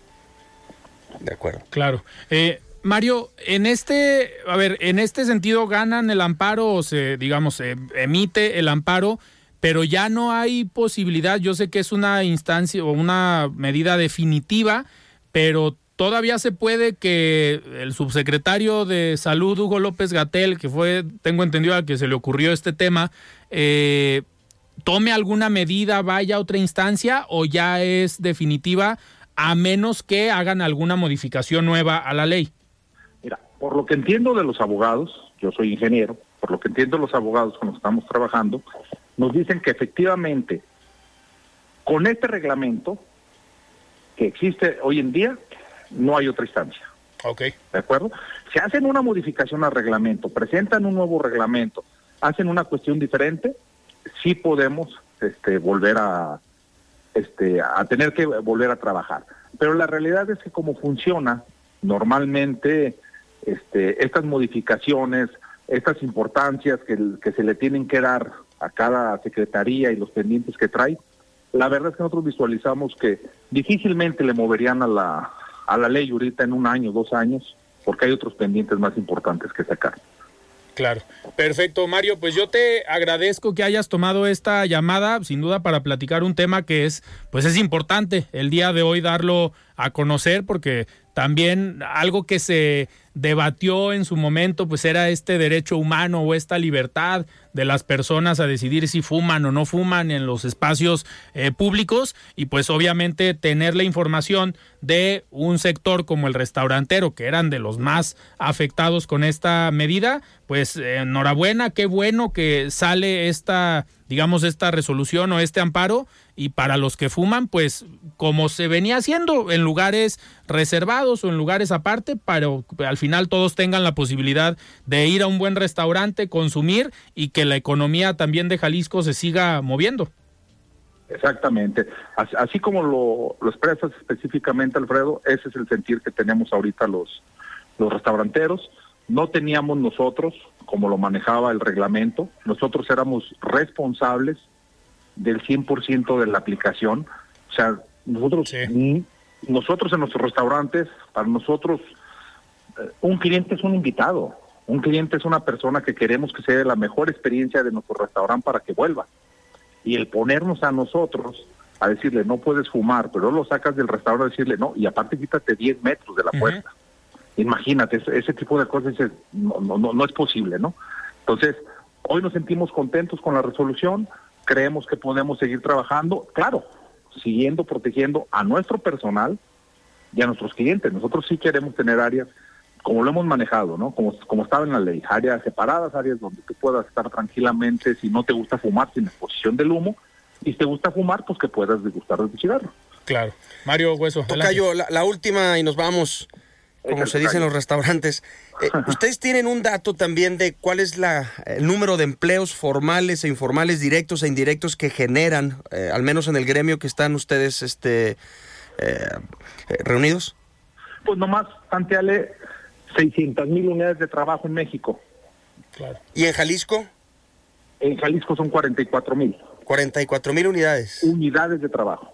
De acuerdo. Claro. Eh, Mario, en este, a ver, en este sentido ganan el amparo o se, digamos, se emite el amparo, pero ya no hay posibilidad. Yo sé que es una instancia o una medida definitiva, pero todavía se puede que el subsecretario de Salud, Hugo López Gatel, que fue, tengo entendido, al que se le ocurrió este tema, eh, tome alguna medida, vaya a otra instancia o ya es definitiva, a menos que hagan alguna modificación nueva a la ley. Mira, por lo que entiendo de los abogados, yo soy ingeniero, por lo que entiendo de los abogados con los que estamos trabajando, nos dicen que efectivamente con este reglamento que existe hoy en día, no hay otra instancia. Ok. ¿De acuerdo? Si hacen una modificación al reglamento, presentan un nuevo reglamento, hacen una cuestión diferente, sí podemos este, volver a, este, a tener que volver a trabajar. Pero la realidad es que como funciona normalmente este, estas modificaciones, estas importancias que, que se le tienen que dar a cada secretaría y los pendientes que trae, la verdad es que nosotros visualizamos que difícilmente le moverían a la, a la ley ahorita en un año, dos años, porque hay otros pendientes más importantes que sacar. Claro. Perfecto, Mario. Pues yo te agradezco que hayas tomado esta llamada, sin duda, para platicar un tema que es, pues es importante el día de hoy darlo a conocer, porque también algo que se debatió en su momento, pues era este derecho humano o esta libertad de las personas a decidir si fuman o no fuman en los espacios eh, públicos y pues obviamente tener la información de un sector como el restaurantero, que eran de los más afectados con esta medida, pues enhorabuena, qué bueno que sale esta, digamos, esta resolución o este amparo y para los que fuman, pues como se venía haciendo en lugares reservados o en lugares aparte, pero al final todos tengan la posibilidad de ir a un buen restaurante, consumir y que la economía también de Jalisco se siga moviendo. Exactamente. Así, como lo, lo, expresas específicamente, Alfredo, ese es el sentir que tenemos ahorita los, los restauranteros. No teníamos nosotros, como lo manejaba el reglamento, nosotros éramos responsables del 100% de la aplicación. O sea, nosotros, nosotros en nuestros restaurantes, para nosotros, eh, un cliente es un invitado. Un cliente es una persona que queremos que sea la mejor experiencia de nuestro restaurante para que vuelva. Y el ponernos a nosotros a decirle, no puedes fumar, pero lo sacas del restaurante a decirle, no, y aparte quítate 10 metros de la puerta. Imagínate, ese, ese, tipo de cosas no, no, no, no es posible, ¿no? Entonces, hoy nos sentimos contentos con la resolución, creemos que podemos seguir trabajando, claro, siguiendo protegiendo a nuestro personal y a nuestros clientes. Nosotros sí queremos tener áreas como lo hemos manejado, ¿no? Como, como estaba en la ley, áreas separadas, áreas donde tú puedas estar tranquilamente si no te gusta fumar sin exposición del humo y si te gusta fumar, pues que puedas degustar de tu cigarro. Claro. Mario Hueso. Tocayo, la, la, última y nos vamos, como se dice en los restaurantes. Eh, (laughs) ¿Ustedes tienen un dato también de cuál es la, el número de empleos formales e informales, directos e indirectos que generan, eh, al menos en el gremio que están ustedes este, eh, reunidos? Pues nomás, tanteale 600 mil unidades de trabajo en México. Claro. ¿Y en Jalisco? En Jalisco son 44 mil. 44 mil unidades. Unidades de trabajo.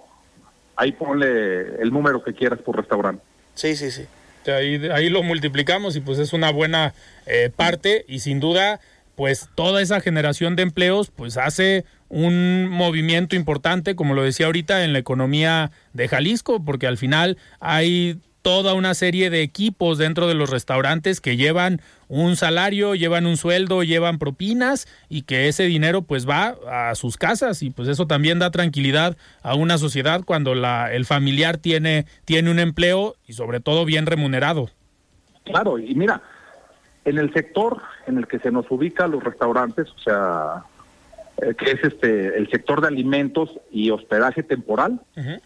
Ahí ponle el número que quieras por restaurante. Sí, sí, sí. Ahí, ahí lo multiplicamos y pues es una buena eh, parte. Y sin duda pues toda esa generación de empleos pues hace un movimiento importante, como lo decía ahorita, en la economía de Jalisco, porque al final hay toda una serie de equipos dentro de los restaurantes que llevan un salario, llevan un sueldo, llevan propinas y que ese dinero pues va a sus casas y pues eso también da tranquilidad a una sociedad cuando la, el familiar tiene, tiene un empleo y sobre todo bien remunerado. Claro, y mira, en el sector en el que se nos ubica los restaurantes, o sea, eh, que es este el sector de alimentos y hospedaje temporal, uh -huh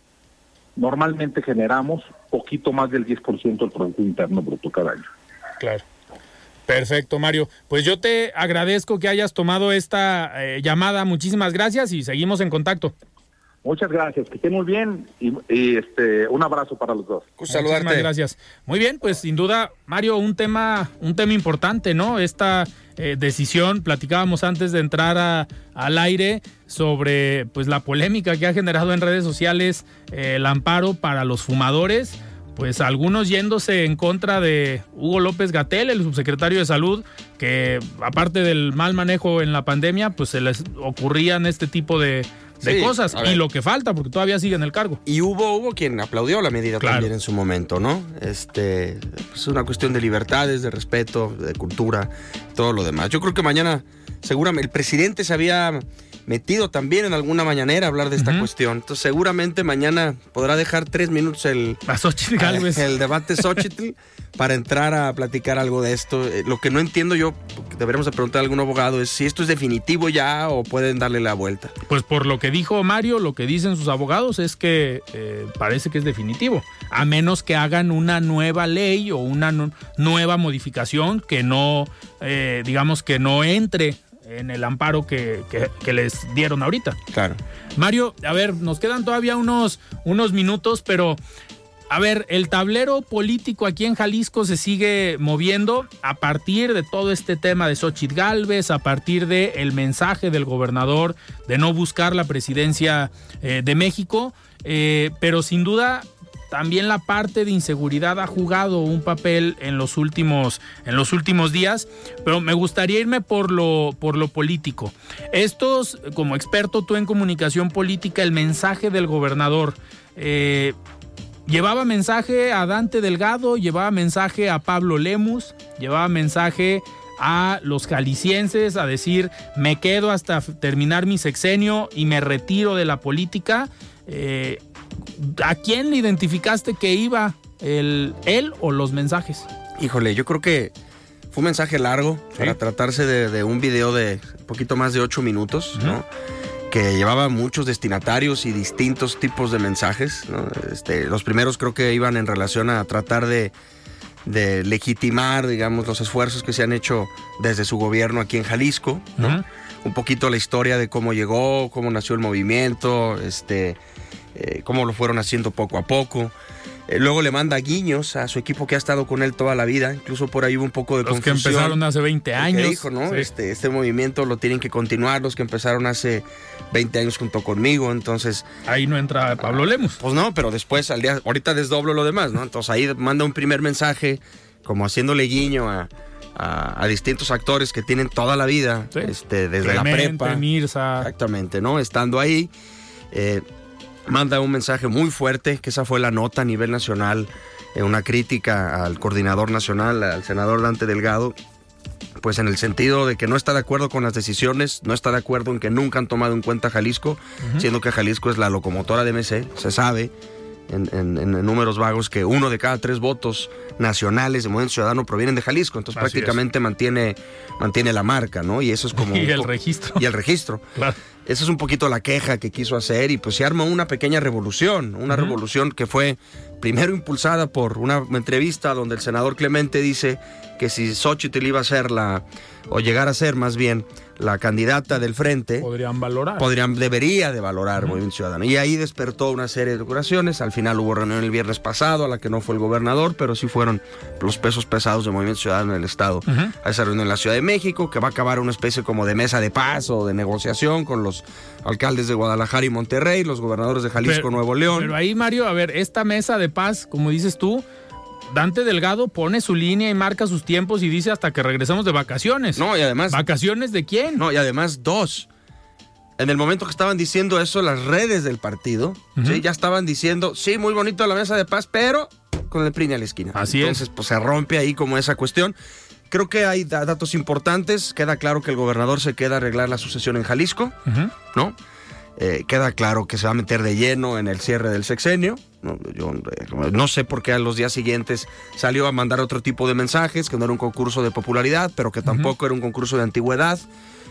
normalmente generamos poquito más del 10% del Producto Interno Bruto cada año. Claro. Perfecto, Mario. Pues yo te agradezco que hayas tomado esta eh, llamada. Muchísimas gracias y seguimos en contacto. Muchas gracias, que estén muy bien y, y este un abrazo para los dos. Pues saludarte. Muchísimas gracias. Muy bien, pues sin duda, Mario, un tema, un tema importante, ¿no? Esta eh, decisión, platicábamos antes de entrar a, al aire sobre pues la polémica que ha generado en redes sociales eh, el amparo para los fumadores pues algunos yéndose en contra de Hugo López Gatel, el subsecretario de Salud, que aparte del mal manejo en la pandemia, pues se les ocurrían este tipo de, de Sí, cosas. Y lo que falta, porque todavía sigue en el cargo. Y hubo, hubo quien aplaudió la medida Claro. también en su momento, ¿no? Este, es una cuestión de libertades, de respeto, de cultura, todo lo demás. Yo creo que mañana, seguramente, el presidente se había metido también en alguna mañanera a hablar de esta cuestión. Entonces, seguramente mañana podrá dejar tres minutos el, el debate Xochitl para entrar a platicar algo de esto. Eh, Lo que no entiendo yo, porque deberemos de preguntar a algún abogado, es si esto es definitivo ya o pueden darle la vuelta. Pues por lo que dijo Mario, lo que dicen sus abogados es que eh, parece que es definitivo, a menos que hagan una nueva ley o una nu- nueva modificación que no, eh, digamos que no entre en el amparo que, que- que les dieron ahorita. Claro. Mario, a ver, nos quedan todavía unos, unos minutos, pero A ver, el tablero político aquí en Jalisco se sigue moviendo a partir de todo este tema de Xochitl Galvez, a partir del el mensaje del gobernador de no buscar la presidencia eh, de México, eh, pero sin duda también la parte de inseguridad ha jugado un papel en los últimos, en los últimos días, pero me gustaría irme por lo, por lo político. Estos, como experto tú en comunicación política, el mensaje del gobernador. Eh, Llevaba mensaje a Dante Delgado, llevaba mensaje a Pablo Lemus, llevaba mensaje a los jaliscienses a decir me quedo hasta terminar mi sexenio y me retiro de la política. Eh, ¿A quién le identificaste que iba el, él o los mensajes? Híjole, yo creo que fue un mensaje largo para tratarse de, un video de un poquito más de ocho minutos, ¿no? que llevaba muchos destinatarios y distintos tipos de mensajes. Este, los primeros creo que iban en relación a tratar de, legitimar, digamos, los esfuerzos que se han hecho desde su gobierno aquí en Jalisco. Un poquito la historia de cómo llegó, cómo nació el movimiento, este, eh, cómo lo fueron haciendo poco a poco. Eh, luego le manda guiños a su equipo que ha estado con él toda la vida. Incluso por ahí hubo un poco de los confusión. Los que empezaron hace 20 años. dijo, ¿no? Este, este movimiento lo tienen que continuar los que empezaron hace 20 años junto conmigo. Entonces. Ahí no entra Pablo Lemos. Pues no, pero después, al día, ahorita desdoblo lo demás, ¿no? Entonces ahí manda un primer mensaje, como haciéndole guiño a, distintos actores que tienen toda la vida, este, desde la prepa. Mirza. Exactamente, ¿no? Estando ahí. Eh, manda un mensaje muy fuerte, que esa fue la nota a nivel nacional, eh, una crítica al coordinador nacional, al senador Dante Delgado, pues en el sentido de que no está de acuerdo con las decisiones, no está de acuerdo en que nunca han tomado en cuenta Jalisco, siendo que Jalisco es la locomotora de MC, se sabe. En, números vagos que uno de cada tres votos nacionales de Movimiento Ciudadano provienen de Jalisco, entonces prácticamente mantiene, mantiene la marca, ¿no? Y eso es (laughs) como... Y el registro. Y el registro. Claro. Esa es un poquito la queja que quiso hacer y pues se armó una pequeña revolución, una revolución que fue primero impulsada por una entrevista donde el senador Clemente dice que si Xochitl iba a ser la, o llegar a ser más bien, la candidata del frente. Podrían valorar. Podrían, debería de valorar Movimiento Ciudadano. Y ahí despertó una serie de decoraciones. Al final hubo reunión el viernes pasado, a la que no fue el gobernador, pero sí fueron los pesos pesados de Movimiento Ciudadano en el Estado. A esa reunión en la Ciudad de México, que va a acabar una especie como de mesa de paz o de negociación con los alcaldes de Guadalajara y Monterrey, los gobernadores de Jalisco, Nuevo León. Pero ahí, Mario, a ver, esta mesa de paz, como dices tú, Dante Delgado pone su línea y marca sus tiempos y dice hasta que regresemos de vacaciones. No, y además. ¿Vacaciones de quién? No, y además dos. En el momento que estaban diciendo eso, las redes del partido, ya estaban diciendo, sí, muy bonito la mesa de paz, pero con el PRI a la esquina. Así Entonces, pues se rompe ahí como esa cuestión. Creo que hay datos importantes. Queda claro que el gobernador se queda a arreglar la sucesión en Jalisco, ¿no? Eh, queda claro que se va a meter de lleno en el cierre del sexenio. No, yo eh, no sé por qué a los días siguientes salió a mandar otro tipo de mensajes, que no era un concurso de popularidad, pero que tampoco era un concurso de antigüedad,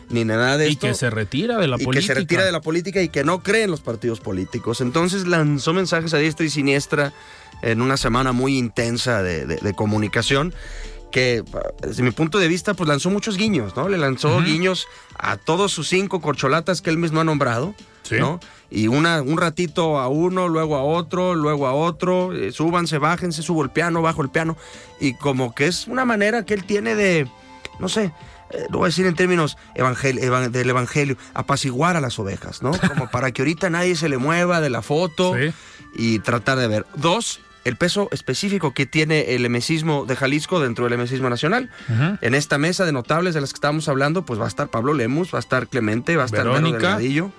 ni nada de esto. Y que se retira de la política. Y que se retira de la política y que no cree en los partidos políticos. Entonces lanzó mensajes a diestra y siniestra en una semana muy intensa de comunicación que desde mi punto de vista pues lanzó muchos guiños, ¿no? Le lanzó guiños a todos sus cinco corcholatas que él mismo ha nombrado, ¿no? Y una, un ratito a uno, luego a otro, luego a otro, eh, súbanse, bájense, subo el piano, bajo el piano, y como que es una manera que él tiene de, no sé, eh, lo voy a decir en términos del evangelio, apaciguar a las ovejas, ¿no? Como para que ahorita nadie se le mueva de la foto (laughs) y tratar de ver. Dos, el peso específico que tiene el emesismo de Jalisco dentro del emesismo nacional. En esta mesa de notables de las que estábamos hablando, pues va a estar Pablo Lemus, va a estar Clemente, va a estar Verónica. Delgadillo.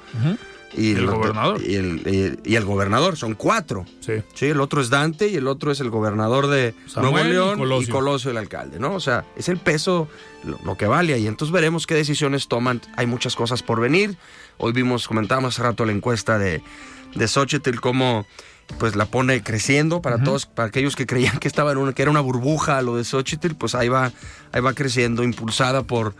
Y el, gobernador. Y el, gobernador, son cuatro. Sí. sí. El otro es Dante y el otro es el gobernador de Nuevo León y Colosio. el alcalde, ¿no? O sea, es el peso lo, que vale ahí. Entonces veremos qué decisiones toman. Hay muchas cosas por venir. Hoy vimos, comentábamos hace rato la encuesta de, de Xochitl, cómo pues la pone creciendo para todos, para aquellos que creían que estaba en una, que era una burbuja lo de Xochitl, pues ahí va, ahí va creciendo, impulsada por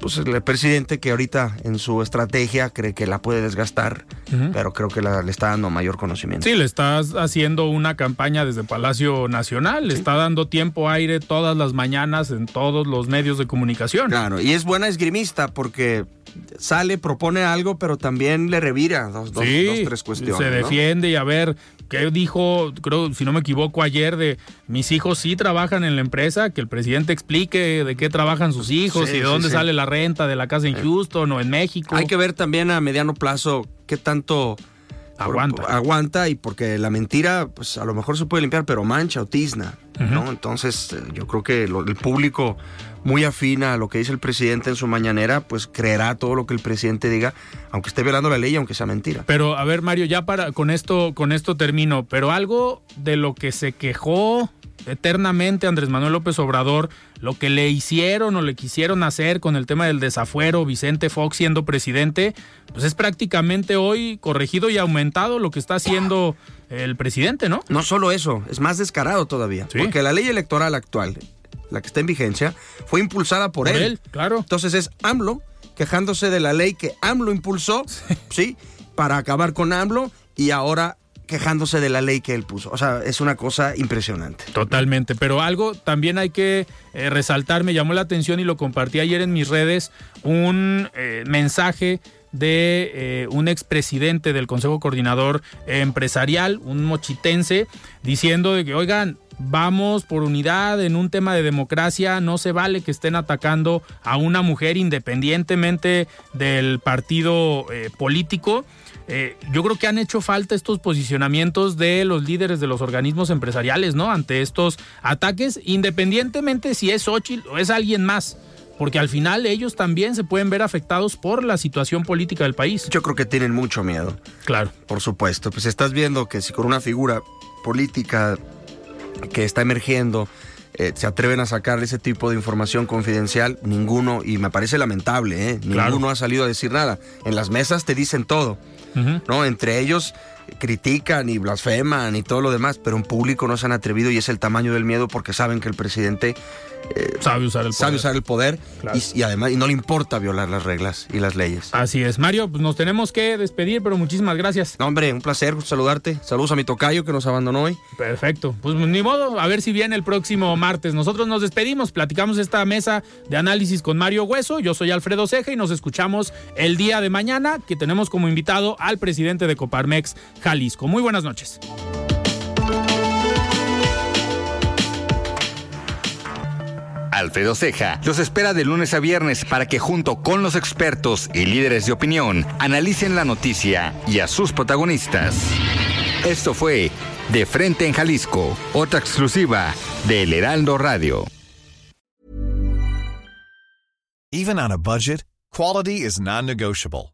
pues, el presidente que ahorita en su estrategia cree que la puede desgastar, pero creo que le está dando mayor conocimiento. Sí, le está haciendo una campaña desde Palacio Nacional, le está dando tiempo aire todas las mañanas en todos los medios de comunicación. Claro, y es buena esgrimista porque sale, propone algo, pero también le revira dos, dos, tres cuestiones. Se defiende y a ver, que dijo, creo, si no me equivoco, ayer de mis hijos sí trabajan en la empresa, que el presidente explique de qué trabajan sus hijos Sí, y de dónde sí. sale la renta de la casa en Houston o en México. Hay que ver también a mediano plazo qué tanto Aguanta. aguanta y porque la mentira, pues a lo mejor se puede limpiar, pero mancha o tizna, ¿no? Entonces, eh, yo creo que lo- el público muy afina a lo que dice el presidente en su mañanera, pues creerá todo lo que el presidente diga, aunque esté violando la ley, aunque sea mentira. Pero a ver, Mario, ya para con esto, con esto termino. Pero algo de lo que se quejó eternamente Andrés Manuel López Obrador, lo que le hicieron o le quisieron hacer con el tema del desafuero, Vicente Fox siendo presidente, pues es prácticamente hoy corregido y aumentado lo que está haciendo el presidente, ¿no? No solo eso, es más descarado todavía, porque la ley electoral actual, la que está en vigencia, fue impulsada por, Por él. él, claro. Entonces es AMLO quejándose de la ley que AMLO impulsó, ¿sí? Para acabar con AMLO y ahora quejándose de la ley que él puso. O sea, es una cosa impresionante. Totalmente, pero algo también hay que eh, resaltar, me llamó la atención y lo compartí ayer en mis redes, un eh, mensaje de eh, un expresidente del Consejo Coordinador Empresarial, un mochitense, diciendo de que, oigan, vamos por unidad en un tema de democracia, no se vale que estén atacando a una mujer independientemente del partido político. Eh, yo creo que han hecho falta estos posicionamientos de los líderes de los organismos empresariales, ¿no? Ante estos ataques, independientemente si es Xochitl o es alguien más. Porque al final ellos también se pueden ver afectados por la situación política del país. Yo creo que tienen mucho miedo. Claro. Por supuesto. Pues estás viendo que si con una figura política que está emergiendo eh, se atreven a sacar ese tipo de información confidencial, ninguno, y me parece lamentable, ¿eh? Claro. ninguno ha salido a decir nada. En las mesas te dicen todo, ¿no? Entre ellos critican y blasfeman y todo lo demás, pero en público no se han atrevido y es el tamaño del miedo porque saben que el presidente eh, sabe usar el sabe poder. usar el poder Claro. y, y además y no le importa violar las reglas y las leyes. Así es. Mario, pues nos tenemos que despedir, pero muchísimas gracias. No, hombre, un placer saludarte. Saludos a mi tocayo que nos abandonó hoy. Perfecto. Pues ni modo, a ver si viene el próximo martes. Nosotros nos despedimos, platicamos esta mesa de análisis con Mario Hueso. Yo soy Alfredo Ceja y nos escuchamos el día de mañana, que tenemos como invitado al presidente de Coparmex, Jalisco. Muy buenas noches. Alfredo Ceja los espera de lunes a viernes para que junto con los expertos y líderes de opinión analicen la noticia y a sus protagonistas. Esto fue De Frente en Jalisco, otra exclusiva de El Heraldo Radio. Even on a budget, quality is non-negotiable.